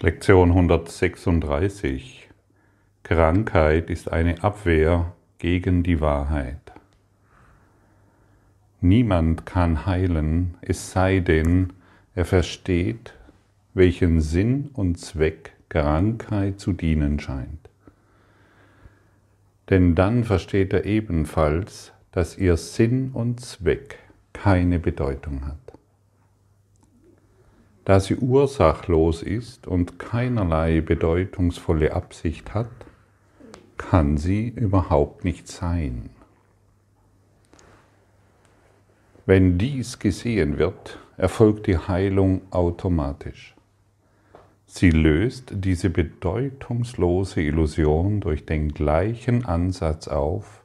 Lektion 136. Krankheit ist eine Abwehr gegen die Wahrheit. Niemand kann heilen, es sei denn, er versteht, welchen Sinn und Zweck Krankheit zu dienen scheint. Denn dann versteht er ebenfalls, dass ihr Sinn und Zweck keine Bedeutung hat. Da sie ursachlos ist und keinerlei bedeutungsvolle Absicht hat, kann sie überhaupt nicht sein. Wenn dies gesehen wird, erfolgt die Heilung automatisch. Sie löst diese bedeutungslose Illusion durch den gleichen Ansatz auf,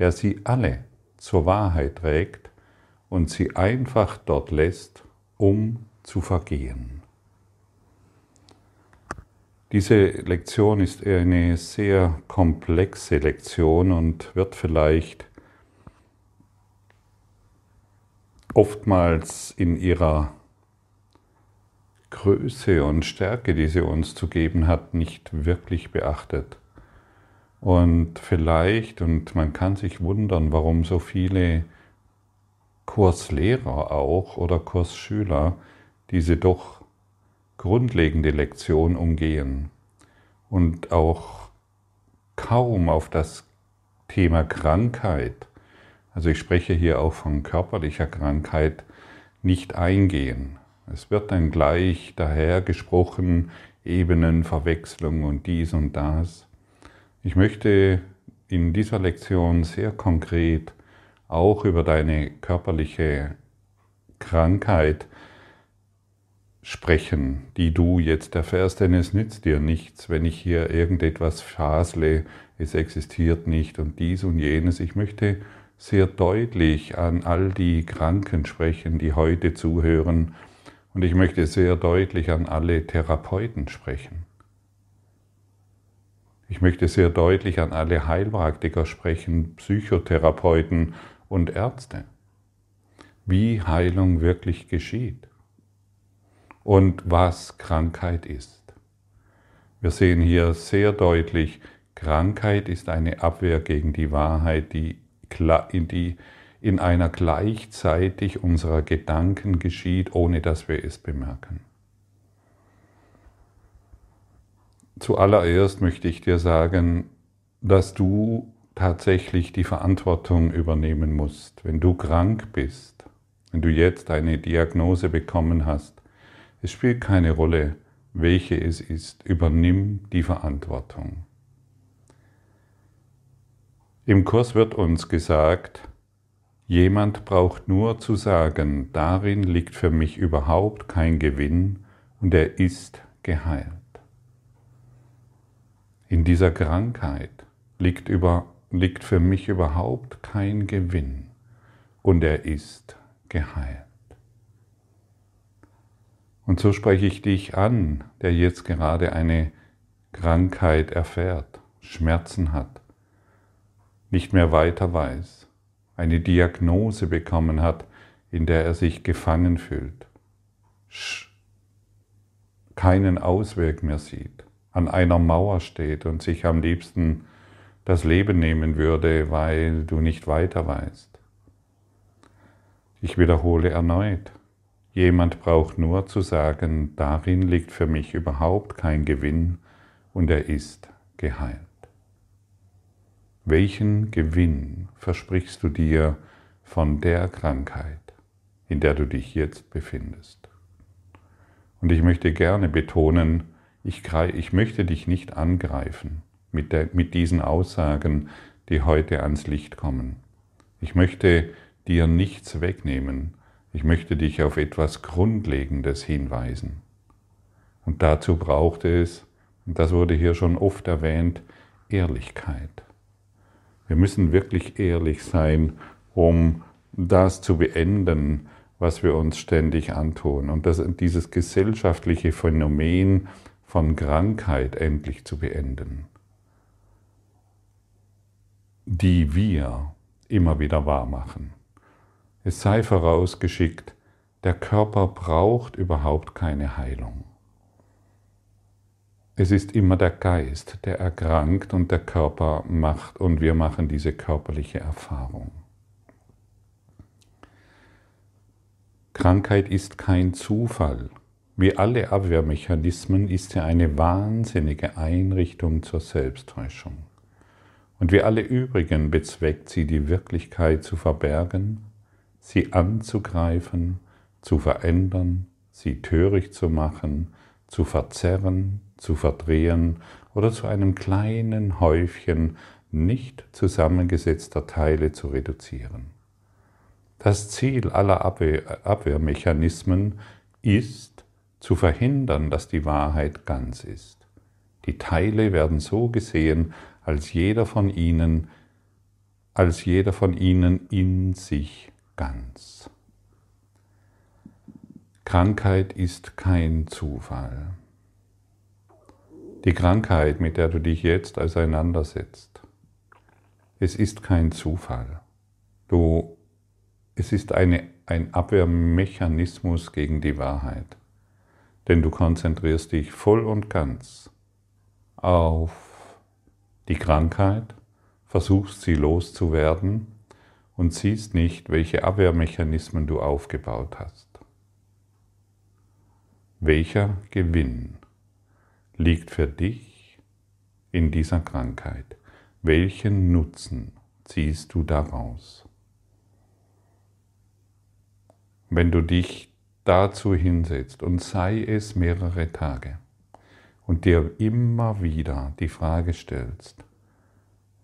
der sie alle zur Wahrheit trägt und sie einfach dort lässt, um zu vergehen. Diese Lektion ist eine sehr komplexe Lektion und wird vielleicht oftmals in ihrer Größe und Stärke, die sie uns zu geben hat, nicht wirklich beachtet. Und vielleicht, und man kann sich wundern, warum so viele Kurslehrer auch oder Kursschüler diese doch grundlegende Lektion umgehen und auch kaum auf das Thema Krankheit, also ich spreche hier auch von körperlicher Krankheit, nicht eingehen. Es wird dann gleich daher gesprochen, Ebenenverwechslung und dies und das. Ich möchte in dieser Lektion sehr konkret auch über deine körperliche Krankheit sprechen, die du jetzt erfährst, denn es nützt dir nichts, wenn ich hier irgendetwas fasle, es existiert nicht und dies und jenes. Ich möchte sehr deutlich an all die Kranken sprechen, die heute zuhören, und ich möchte sehr deutlich an alle Therapeuten sprechen. Ich möchte sehr deutlich an alle Heilpraktiker sprechen, Psychotherapeuten und Ärzte, wie Heilung wirklich geschieht und was Krankheit ist. Wir sehen hier sehr deutlich, Krankheit ist eine Abwehr gegen die Wahrheit, die in einer gleichzeitig unserer Gedanken geschieht, ohne dass wir es bemerken. Zuallererst möchte ich dir sagen, dass du tatsächlich die Verantwortung übernehmen musst. Wenn du krank bist, wenn du jetzt eine Diagnose bekommen hast, es spielt keine Rolle, welche es ist. Übernimm die Verantwortung. Im Kurs wird uns gesagt, jemand braucht nur zu sagen, darin liegt für mich überhaupt kein Gewinn und er ist geheilt. In dieser Krankheit liegt, über, liegt für mich überhaupt kein Gewinn und er ist geheilt. Und so spreche ich dich an, der jetzt gerade eine Krankheit erfährt, Schmerzen hat, nicht mehr weiter weiß, eine Diagnose bekommen hat, in der er sich gefangen fühlt, keinen Ausweg mehr sieht, an einer Mauer steht und sich am liebsten das Leben nehmen würde, weil du nicht weiter weißt. Ich wiederhole erneut, Jemand braucht nur zu sagen, darin liegt für mich überhaupt kein Gewinn und er ist geheilt. Welchen Gewinn versprichst du dir von der Krankheit, in der du dich jetzt befindest? Und ich möchte gerne betonen, ich, ich möchte dich nicht angreifen mit, der, mit diesen Aussagen, die heute ans Licht kommen. Ich möchte dir nichts wegnehmen, ich möchte dich auf etwas Grundlegendes hinweisen. Und dazu braucht es, und das wurde hier schon oft erwähnt, Ehrlichkeit. Wir müssen wirklich ehrlich sein, um das zu beenden, was wir uns ständig antun. Und das, dieses gesellschaftliche Phänomen von Krankheit endlich zu beenden, die wir immer wieder wahrmachen. Es sei vorausgeschickt, der Körper braucht überhaupt keine Heilung. es ist immer der Geist, der erkrankt und der Körper macht und wir machen diese körperliche Erfahrung. Krankheit ist kein Zufall. Wie alle Abwehrmechanismen ist sie eine wahnsinnige Einrichtung zur Selbsttäuschung. Und wie alle übrigen bezweckt sie die Wirklichkeit zu verbergen, sie anzugreifen, zu verändern, sie töricht zu machen, zu verzerren, zu verdrehen oder zu einem kleinen Häufchen nicht zusammengesetzter Teile zu reduzieren. Das Ziel aller Abwehr Abwehrmechanismen ist, zu verhindern, dass die Wahrheit ganz ist. Die Teile werden so gesehen, als jeder von ihnen, als jeder von ihnen in sich ganz. Krankheit ist kein Zufall. Die Krankheit, mit der du dich jetzt auseinandersetzt, es ist kein Zufall. Du, es ist eine, ein Abwehrmechanismus gegen die Wahrheit. Denn du konzentrierst dich voll und ganz auf die Krankheit, versuchst sie loszuwerden und siehst nicht, welche Abwehrmechanismen du aufgebaut hast. Welcher Gewinn liegt für dich in dieser Krankheit? Welchen Nutzen ziehst du daraus? Wenn du dich dazu hinsetzt und sei es mehrere Tage und dir immer wieder die Frage stellst,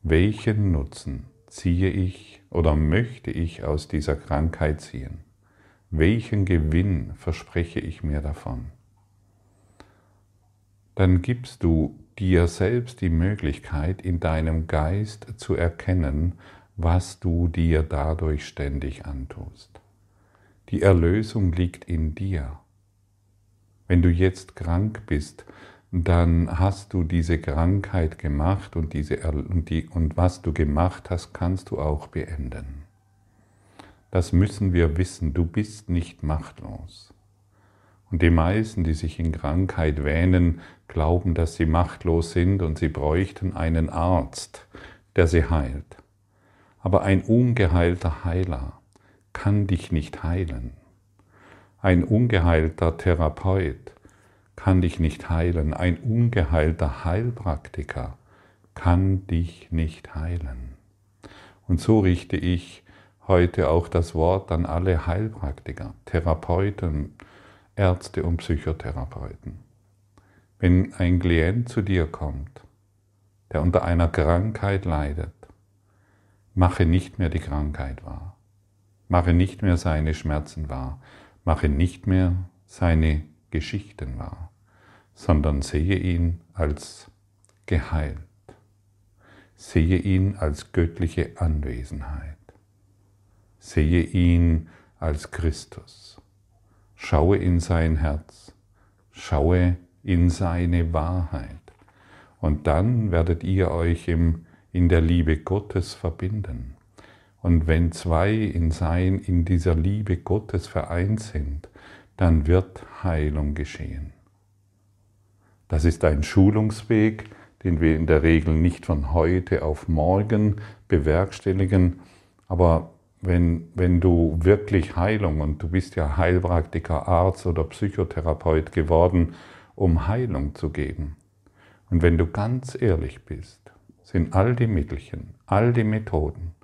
welchen Nutzen ziehe ich oder möchte ich aus dieser Krankheit ziehen? Welchen Gewinn verspreche ich mir davon? dann gibst du dir selbst die Möglichkeit, in deinem Geist zu erkennen, was du dir dadurch ständig antust. Die Erlösung liegt in dir. Wenn du jetzt krank bist, dann hast du diese Krankheit gemacht und, diese, und, die, und was du gemacht hast, kannst du auch beenden. Das müssen wir wissen, du bist nicht machtlos. Und die meisten, die sich in Krankheit wähnen, glauben, dass sie machtlos sind und sie bräuchten einen Arzt, der sie heilt. Aber ein ungeheilter Heiler kann dich nicht heilen. Ein ungeheilter Therapeut kann dich nicht heilen. Ein ungeheilter Heilpraktiker kann dich nicht heilen. Und so richte ich heute auch das Wort an alle Heilpraktiker, Therapeuten, Ärzte und Psychotherapeuten. Wenn ein Klient zu dir kommt, der unter einer Krankheit leidet, mache nicht mehr die Krankheit wahr. Mache nicht mehr seine Schmerzen wahr. Mache nicht mehr seine Geschichten wahr, sondern sehe ihn als geheilt. Sehe ihn als göttliche Anwesenheit. Sehe ihn als Christus. Schaue in sein Herz, schaue in seine Wahrheit. Und dann werdet ihr euch im, in der Liebe Gottes verbinden. Und wenn zwei in, sein, in dieser Liebe Gottes vereint sind, dann wird Heilung geschehen. Das ist ein Schulungsweg, den wir in der Regel nicht von heute auf morgen bewerkstelligen, aber wenn, wenn du wirklich Heilung, und du bist ja Heilpraktiker, Arzt oder Psychotherapeut geworden, um Heilung zu geben. Und wenn du ganz ehrlich bist, sind all die Mittelchen, all die Methoden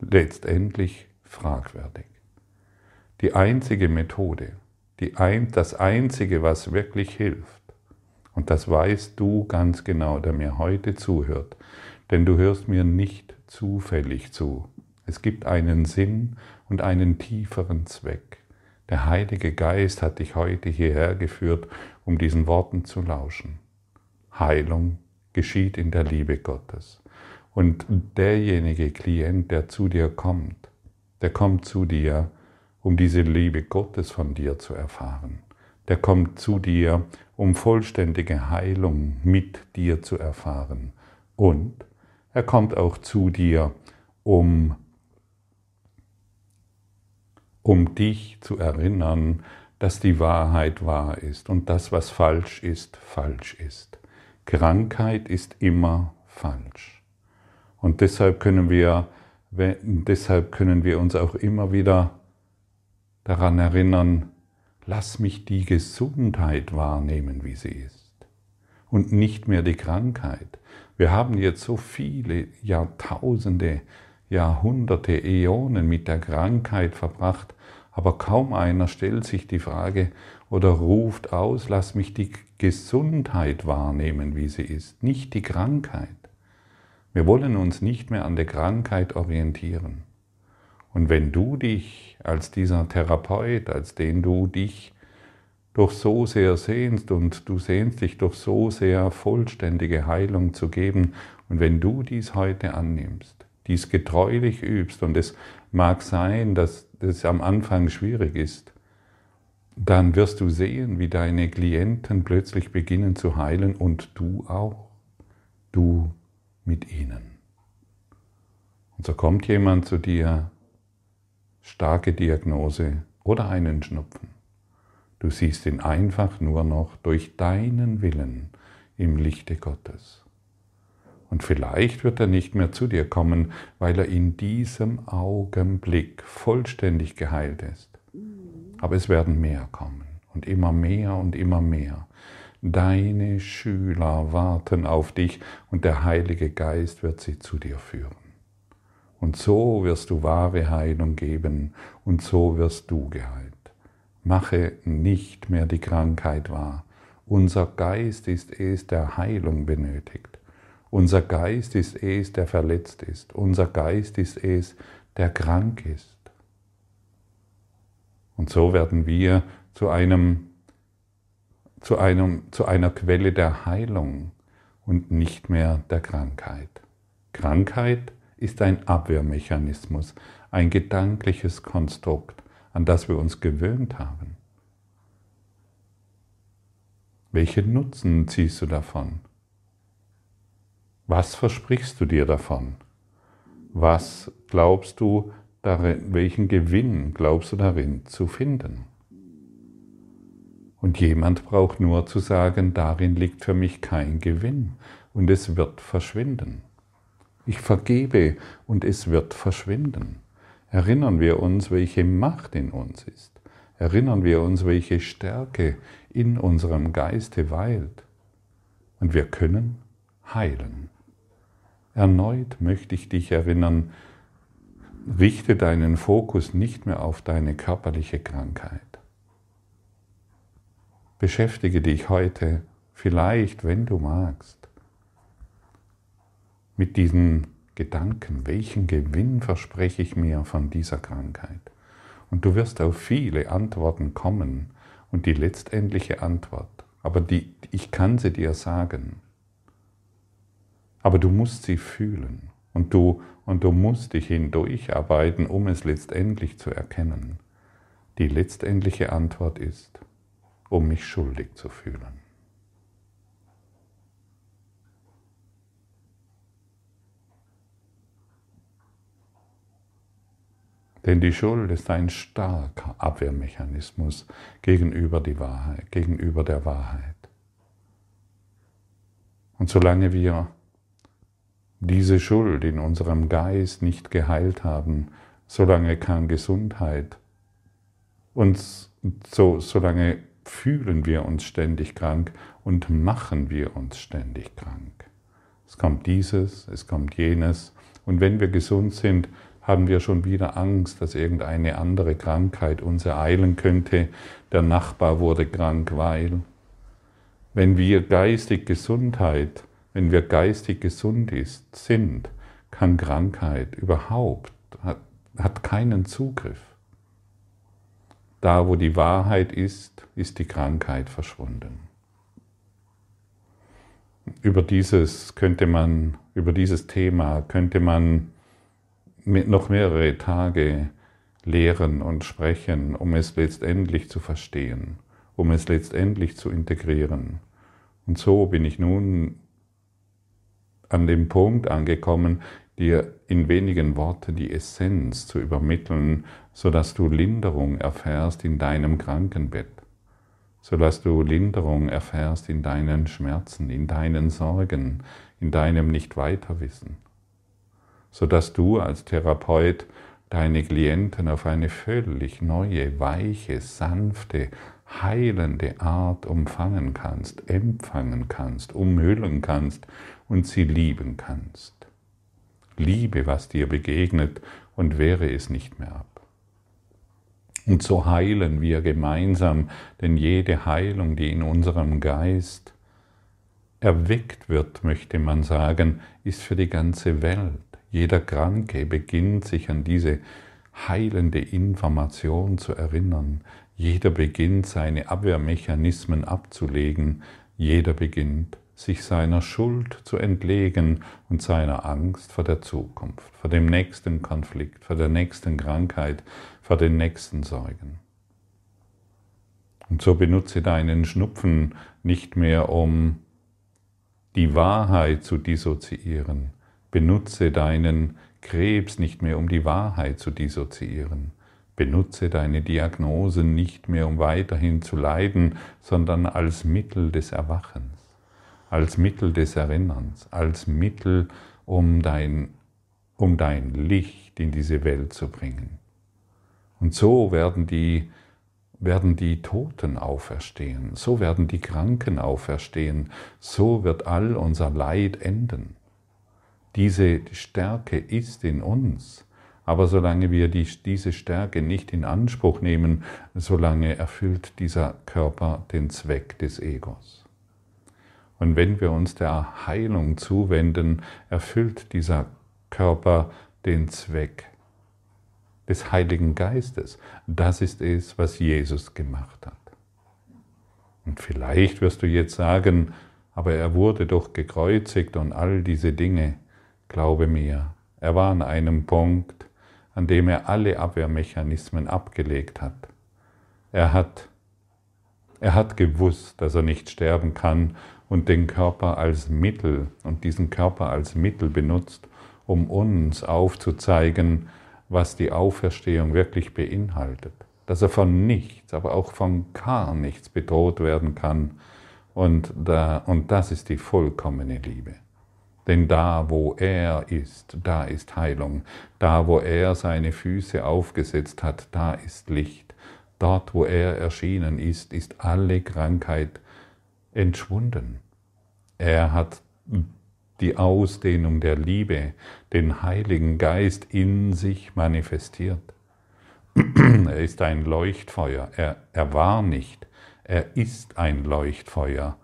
letztendlich fragwürdig. Die einzige Methode, ein, das einzige, was wirklich hilft, und das weißt du ganz genau, der mir heute zuhört, denn du hörst mir nicht zufällig zu, es gibt einen Sinn und einen tieferen Zweck. Der Heilige Geist hat dich heute hierher geführt, um diesen Worten zu lauschen. Heilung geschieht in der Liebe Gottes. Und derjenige Klient, der zu dir kommt, der kommt zu dir, um diese Liebe Gottes von dir zu erfahren. Der kommt zu dir, um vollständige Heilung mit dir zu erfahren. Und er kommt auch zu dir, um um dich zu erinnern, dass die Wahrheit wahr ist und das, was falsch ist, falsch ist. Krankheit ist immer falsch. Und deshalb können wir, deshalb können wir uns auch immer wieder daran erinnern, lass mich die Gesundheit wahrnehmen, wie sie ist. Und nicht mehr die Krankheit. Wir haben jetzt so viele Jahrtausende, Jahrhunderte, Äonen mit der Krankheit verbracht, aber kaum einer stellt sich die Frage oder ruft aus, lass mich die Gesundheit wahrnehmen, wie sie ist, nicht die Krankheit. Wir wollen uns nicht mehr an der Krankheit orientieren. Und wenn du dich als dieser Therapeut, als den du dich doch so sehr sehnst und du sehnst dich doch so sehr vollständige Heilung zu geben, und wenn du dies heute annimmst, dies getreulich übst, und es mag sein, dass es am Anfang schwierig ist, dann wirst du sehen, wie deine Klienten plötzlich beginnen zu heilen und du auch, du mit ihnen. Und so kommt jemand zu dir, starke Diagnose oder einen Schnupfen. Du siehst ihn einfach nur noch durch deinen Willen im Lichte Gottes. Und vielleicht wird er nicht mehr zu dir kommen, weil er in diesem Augenblick vollständig geheilt ist. Aber es werden mehr kommen und immer mehr und immer mehr. Deine Schüler warten auf dich und der Heilige Geist wird sie zu dir führen. Und so wirst du wahre Heilung geben und so wirst du geheilt. Mache nicht mehr die Krankheit wahr. Unser Geist ist es, der Heilung benötigt. Unser Geist ist es, der verletzt ist. Unser Geist ist es, der krank ist. Und so werden wir zu einem, zu einem, zu einer Quelle der Heilung und nicht mehr der Krankheit. Krankheit ist ein Abwehrmechanismus, ein gedankliches Konstrukt, an das wir uns gewöhnt haben. Welchen Nutzen ziehst du davon? Was versprichst du dir davon? Was glaubst du darin, welchen Gewinn glaubst du darin zu finden? Und jemand braucht nur zu sagen, darin liegt für mich kein Gewinn und es wird verschwinden. Ich vergebe und es wird verschwinden. Erinnern wir uns, welche Macht in uns ist. Erinnern wir uns, welche Stärke in unserem Geiste weilt. Und wir können heilen. Erneut möchte ich dich erinnern, richte deinen Fokus nicht mehr auf deine körperliche Krankheit. Beschäftige dich heute vielleicht, wenn du magst, mit diesen Gedanken, welchen Gewinn verspreche ich mir von dieser Krankheit? Und du wirst auf viele Antworten kommen und die letztendliche Antwort, aber die, ich kann sie dir sagen, aber du musst sie fühlen und du, und du musst dich hindurcharbeiten, um es letztendlich zu erkennen. Die letztendliche Antwort ist, um mich schuldig zu fühlen. Denn die Schuld ist ein starker Abwehrmechanismus gegenüber, die Wahrheit, gegenüber der Wahrheit. Und solange wir diese Schuld in unserem Geist nicht geheilt haben, solange kann Gesundheit uns, so, solange fühlen wir uns ständig krank und machen wir uns ständig krank. Es kommt dieses, es kommt jenes und wenn wir gesund sind, haben wir schon wieder Angst, dass irgendeine andere Krankheit uns ereilen könnte. Der Nachbar wurde krank, weil. Wenn wir geistig Gesundheit wenn wir geistig gesund ist, sind, kann Krankheit überhaupt, hat, hat keinen Zugriff. Da, wo die Wahrheit ist, ist die Krankheit verschwunden. Über dieses könnte man, über dieses Thema könnte man noch mehrere Tage lehren und sprechen, um es letztendlich zu verstehen, um es letztendlich zu integrieren. Und so bin ich nun an dem Punkt angekommen, dir in wenigen Worten die Essenz zu übermitteln, sodass du Linderung erfährst in deinem Krankenbett, sodass du Linderung erfährst in deinen Schmerzen, in deinen Sorgen, in deinem Nicht-Weiterwissen, sodass du als Therapeut deine Klienten auf eine völlig neue, weiche, sanfte, heilende Art umfangen kannst, empfangen kannst, umhüllen kannst und sie lieben kannst. Liebe, was dir begegnet und wehre es nicht mehr ab. Und so heilen wir gemeinsam, denn jede Heilung, die in unserem Geist erweckt wird, möchte man sagen, ist für die ganze Welt. Jeder Kranke beginnt sich an diese heilende Information zu erinnern. Jeder beginnt seine Abwehrmechanismen abzulegen. Jeder beginnt sich seiner Schuld zu entlegen und seiner Angst vor der Zukunft, vor dem nächsten Konflikt, vor der nächsten Krankheit, vor den nächsten Sorgen. Und so benutze deinen Schnupfen nicht mehr, um die Wahrheit zu dissoziieren. Benutze deinen Krebs nicht mehr, um die Wahrheit zu dissoziieren. Benutze deine Diagnosen nicht mehr, um weiterhin zu leiden, sondern als Mittel des Erwachens als Mittel des Erinnerns, als Mittel, um dein, um dein Licht in diese Welt zu bringen. Und so werden die, werden die Toten auferstehen, so werden die Kranken auferstehen, so wird all unser Leid enden. Diese Stärke ist in uns, aber solange wir die, diese Stärke nicht in Anspruch nehmen, solange erfüllt dieser Körper den Zweck des Egos. Und wenn wir uns der Heilung zuwenden, erfüllt dieser Körper den Zweck des Heiligen Geistes. Das ist es, was Jesus gemacht hat. Und vielleicht wirst du jetzt sagen, aber er wurde doch gekreuzigt und all diese Dinge. Glaube mir, er war an einem Punkt, an dem er alle Abwehrmechanismen abgelegt hat. Er hat, er hat gewusst, dass er nicht sterben kann und den Körper als Mittel und diesen Körper als Mittel benutzt, um uns aufzuzeigen, was die Auferstehung wirklich beinhaltet. Dass er von nichts, aber auch von gar nichts bedroht werden kann. Und, da, und das ist die vollkommene Liebe. Denn da, wo er ist, da ist Heilung. Da, wo er seine Füße aufgesetzt hat, da ist Licht. Dort, wo er erschienen ist, ist alle Krankheit entschwunden. Er hat die Ausdehnung der Liebe, den Heiligen Geist in sich manifestiert. Er ist ein Leuchtfeuer. Er, er war nicht. Er ist ein Leuchtfeuer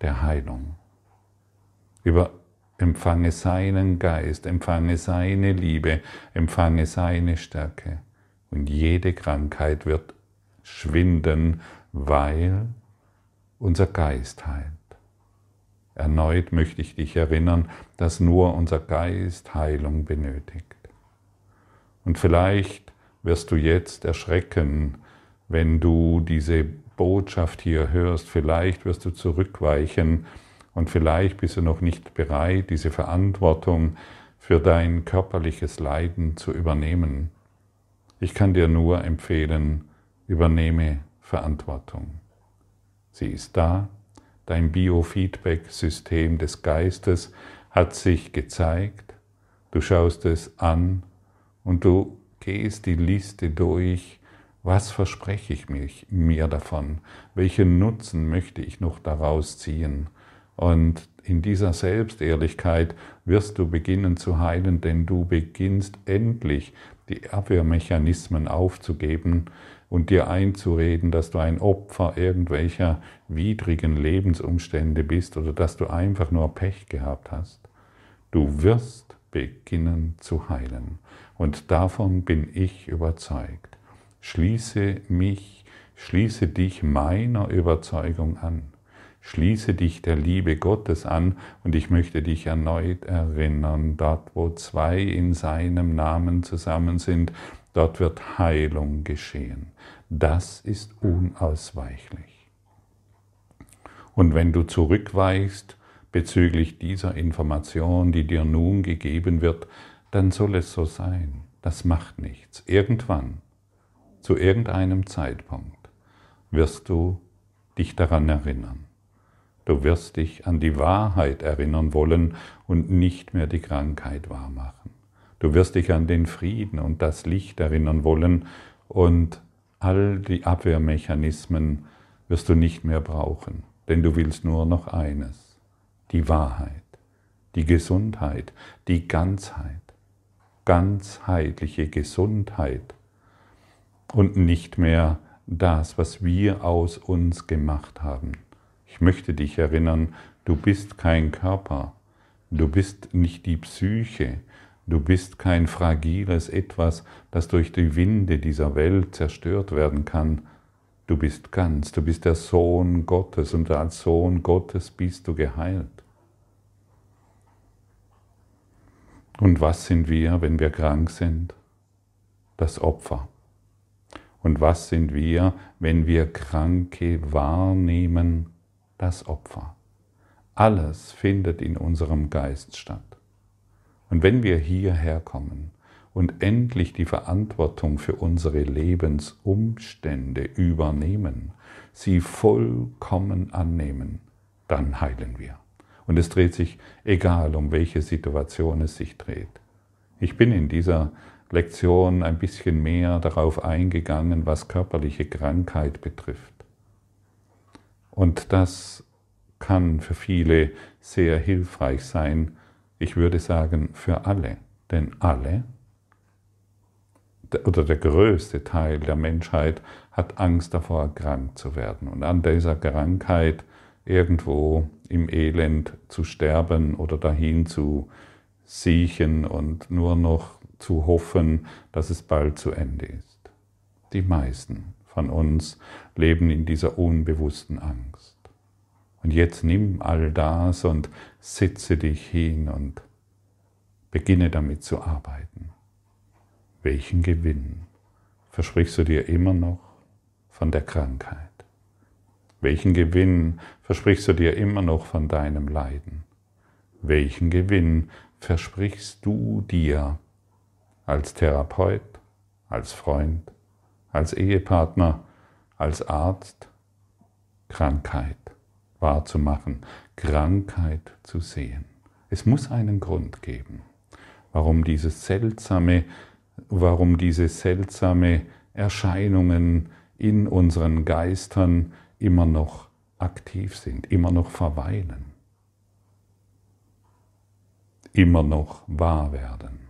der Heilung. Über empfange seinen Geist, empfange seine Liebe, empfange seine Stärke. Und jede Krankheit wird schwinden, weil unser Geist heilt. Erneut möchte ich dich erinnern, dass nur unser Geist Heilung benötigt. Und vielleicht wirst du jetzt erschrecken, wenn du diese Botschaft hier hörst. Vielleicht wirst du zurückweichen und vielleicht bist du noch nicht bereit, diese Verantwortung für dein körperliches Leiden zu übernehmen. Ich kann dir nur empfehlen, übernehme Verantwortung. Sie ist da, dein Biofeedback-System des Geistes hat sich gezeigt, du schaust es an und du gehst die Liste durch, was verspreche ich mich, mir davon, welchen Nutzen möchte ich noch daraus ziehen. Und in dieser Selbstehrlichkeit wirst du beginnen zu heilen, denn du beginnst endlich die Abwehrmechanismen aufzugeben, und dir einzureden, dass du ein Opfer irgendwelcher widrigen Lebensumstände bist oder dass du einfach nur Pech gehabt hast. Du wirst beginnen zu heilen. Und davon bin ich überzeugt. Schließe mich, schließe dich meiner Überzeugung an. Schließe dich der Liebe Gottes an und ich möchte dich erneut erinnern, dort wo zwei in seinem Namen zusammen sind, Dort wird Heilung geschehen. Das ist unausweichlich. Und wenn du zurückweichst bezüglich dieser Information, die dir nun gegeben wird, dann soll es so sein. Das macht nichts. Irgendwann, zu irgendeinem Zeitpunkt, wirst du dich daran erinnern. Du wirst dich an die Wahrheit erinnern wollen und nicht mehr die Krankheit wahrmachen. Du wirst dich an den Frieden und das Licht erinnern wollen und all die Abwehrmechanismen wirst du nicht mehr brauchen, denn du willst nur noch eines, die Wahrheit, die Gesundheit, die Ganzheit, ganzheitliche Gesundheit und nicht mehr das, was wir aus uns gemacht haben. Ich möchte dich erinnern, du bist kein Körper, du bist nicht die Psyche, Du bist kein fragiles Etwas, das durch die Winde dieser Welt zerstört werden kann. Du bist ganz, du bist der Sohn Gottes und als Sohn Gottes bist du geheilt. Und was sind wir, wenn wir krank sind? Das Opfer. Und was sind wir, wenn wir Kranke wahrnehmen? Das Opfer. Alles findet in unserem Geist statt. Und wenn wir hierher kommen und endlich die Verantwortung für unsere Lebensumstände übernehmen, sie vollkommen annehmen, dann heilen wir. Und es dreht sich, egal um welche Situation es sich dreht. Ich bin in dieser Lektion ein bisschen mehr darauf eingegangen, was körperliche Krankheit betrifft. Und das kann für viele sehr hilfreich sein, ich würde sagen für alle, denn alle oder der größte Teil der Menschheit hat Angst davor, krank zu werden. Und an dieser Krankheit irgendwo im Elend zu sterben oder dahin zu siechen und nur noch zu hoffen, dass es bald zu Ende ist. Die meisten von uns leben in dieser unbewussten Angst. Und jetzt nimm all das und setze dich hin und beginne damit zu arbeiten. Welchen Gewinn versprichst du dir immer noch von der Krankheit? Welchen Gewinn versprichst du dir immer noch von deinem Leiden? Welchen Gewinn versprichst du dir als Therapeut, als Freund, als Ehepartner, als Arzt? Krankheit wahrzumachen, Krankheit zu sehen. Es muss einen Grund geben, warum diese seltsame, warum diese seltsame Erscheinungen in unseren Geistern immer noch aktiv sind, immer noch verweilen, immer noch wahr werden.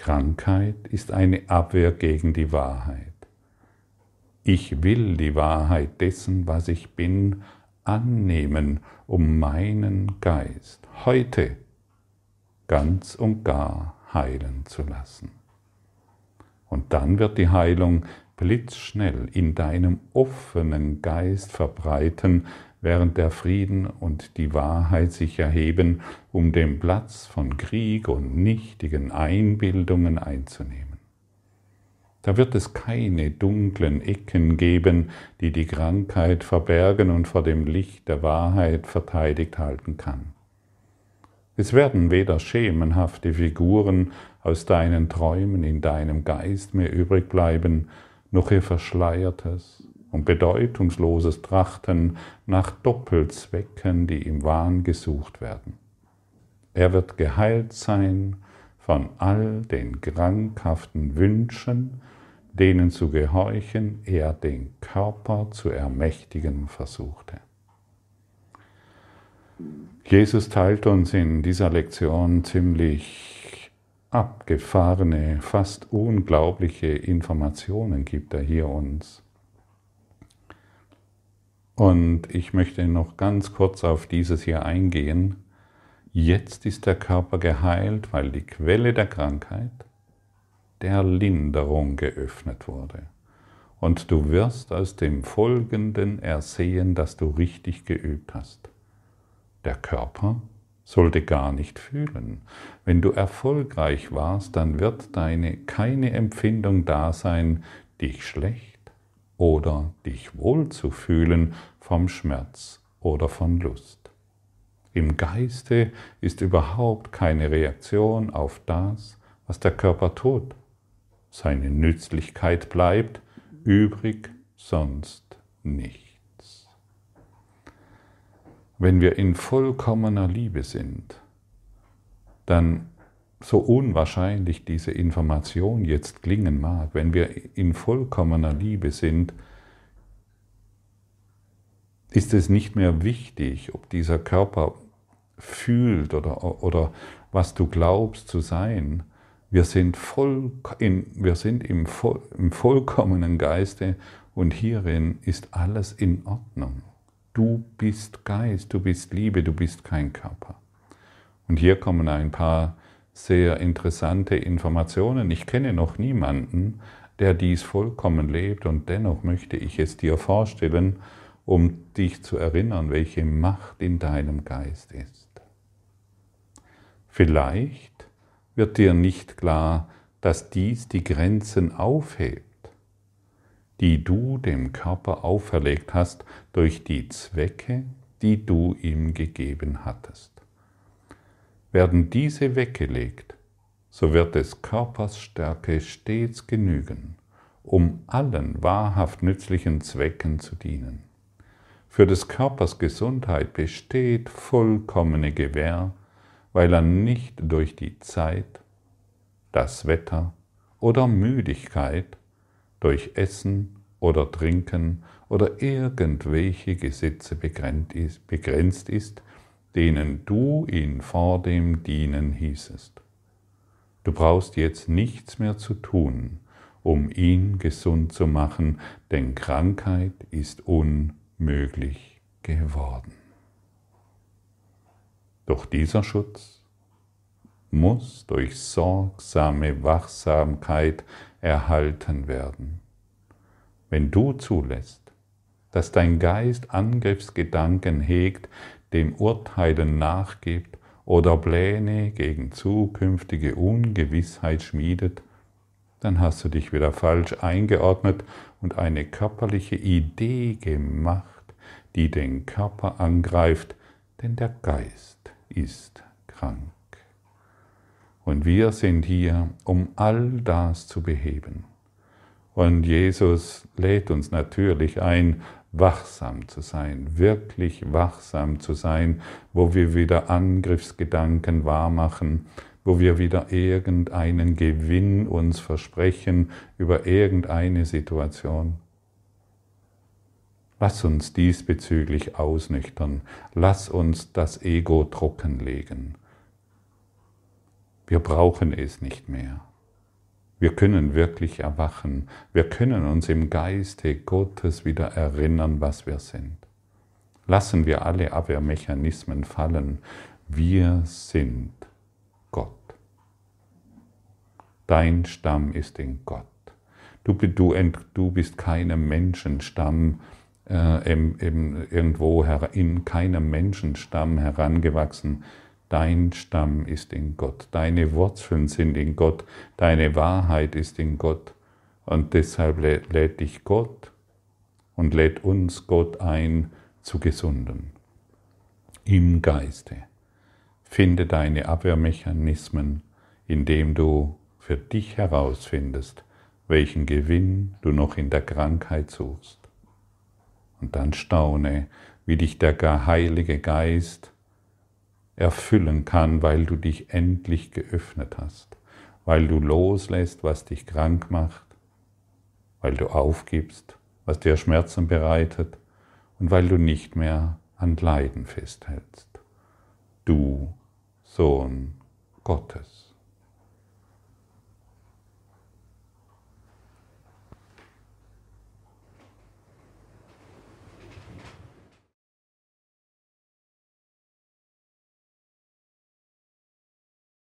Krankheit ist eine Abwehr gegen die Wahrheit. Ich will die Wahrheit dessen, was ich bin, annehmen, um meinen Geist heute ganz und gar heilen zu lassen. Und dann wird die Heilung blitzschnell in deinem offenen Geist verbreiten, während der Frieden und die Wahrheit sich erheben, um den Platz von Krieg und nichtigen Einbildungen einzunehmen. Da wird es keine dunklen Ecken geben, die die Krankheit verbergen und vor dem Licht der Wahrheit verteidigt halten kann. Es werden weder schemenhafte Figuren aus deinen Träumen in deinem Geist mehr übrig bleiben, noch ihr verschleiertes und bedeutungsloses Trachten nach Doppelzwecken, die im Wahn gesucht werden. Er wird geheilt sein von all den krankhaften Wünschen, denen zu gehorchen er den Körper zu ermächtigen versuchte. Jesus teilt uns in dieser Lektion ziemlich abgefahrene, fast unglaubliche Informationen, gibt er hier uns. Und ich möchte noch ganz kurz auf dieses hier eingehen. Jetzt ist der Körper geheilt, weil die Quelle der Krankheit, der Linderung geöffnet wurde. Und du wirst aus dem Folgenden ersehen, dass du richtig geübt hast. Der Körper sollte gar nicht fühlen. Wenn du erfolgreich warst, dann wird deine keine Empfindung da sein, dich schlecht oder dich wohl zu fühlen vom Schmerz oder von Lust. Im Geiste ist überhaupt keine Reaktion auf das, was der Körper tut seine Nützlichkeit bleibt, übrig sonst nichts. wenn wir in vollkommener Liebe sind, dann so unwahrscheinlich diese Information jetzt klingen mag, wenn wir in vollkommener Liebe sind, ist es nicht mehr wichtig, ob dieser Körper fühlt oder, oder was du glaubst zu sein. Wir sind, voll in, wir sind im, voll, im vollkommenen Geiste und hierin ist alles in Ordnung. Du bist Geist, du bist Liebe, du bist kein Körper. Und hier kommen ein paar sehr interessante Informationen. Ich kenne noch niemanden, der dies vollkommen lebt und dennoch möchte ich es dir vorstellen, um dich zu erinnern, welche Macht in deinem Geist ist. Vielleicht wird dir nicht klar, dass dies die Grenzen aufhebt, die du dem Körper auferlegt hast durch die Zwecke, die du ihm gegeben hattest. Werden diese weggelegt, so wird des Körpers Stärke stets genügen, um allen wahrhaft nützlichen Zwecken zu dienen. Für des Körpers Gesundheit besteht vollkommene Gewähr, weil er nicht durch die Zeit, das Wetter oder Müdigkeit, durch Essen oder Trinken oder irgendwelche Gesetze begrenzt ist, denen du ihn vor dem dienen hießest. Du brauchst jetzt nichts mehr zu tun, um ihn gesund zu machen, denn Krankheit ist unmöglich möglich geworden. Doch dieser Schutz muss durch sorgsame Wachsamkeit erhalten werden. Wenn du zulässt, dass dein Geist Angriffsgedanken hegt, dem Urteilen nachgibt oder Pläne gegen zukünftige Ungewissheit schmiedet, dann hast du dich wieder falsch eingeordnet und eine körperliche Idee gemacht, die den Körper angreift, denn der Geist ist krank. Und wir sind hier, um all das zu beheben. Und Jesus lädt uns natürlich ein, wachsam zu sein, wirklich wachsam zu sein, wo wir wieder Angriffsgedanken wahrmachen, wo wir wieder irgendeinen Gewinn uns versprechen über irgendeine Situation. Lass uns diesbezüglich ausnüchtern, lass uns das Ego trockenlegen. Wir brauchen es nicht mehr. Wir können wirklich erwachen. Wir können uns im Geiste Gottes wieder erinnern, was wir sind. Lassen wir alle Abwehrmechanismen fallen. Wir sind Gott. Dein Stamm ist in Gott. Du, du, du bist keinem Menschenstamm, äh, eben, eben irgendwo in keinem Menschenstamm herangewachsen. Dein Stamm ist in Gott, deine Wurzeln sind in Gott, deine Wahrheit ist in Gott. Und deshalb lädt dich Gott und lädt uns Gott ein zu Gesunden. Im Geiste. Finde deine Abwehrmechanismen, indem du für dich herausfindest, welchen Gewinn du noch in der Krankheit suchst. Und dann staune, wie dich der Heilige Geist erfüllen kann, weil du dich endlich geöffnet hast, weil du loslässt, was dich krank macht, weil du aufgibst, was dir Schmerzen bereitet und weil du nicht mehr an Leiden festhältst. Du Sohn Gottes.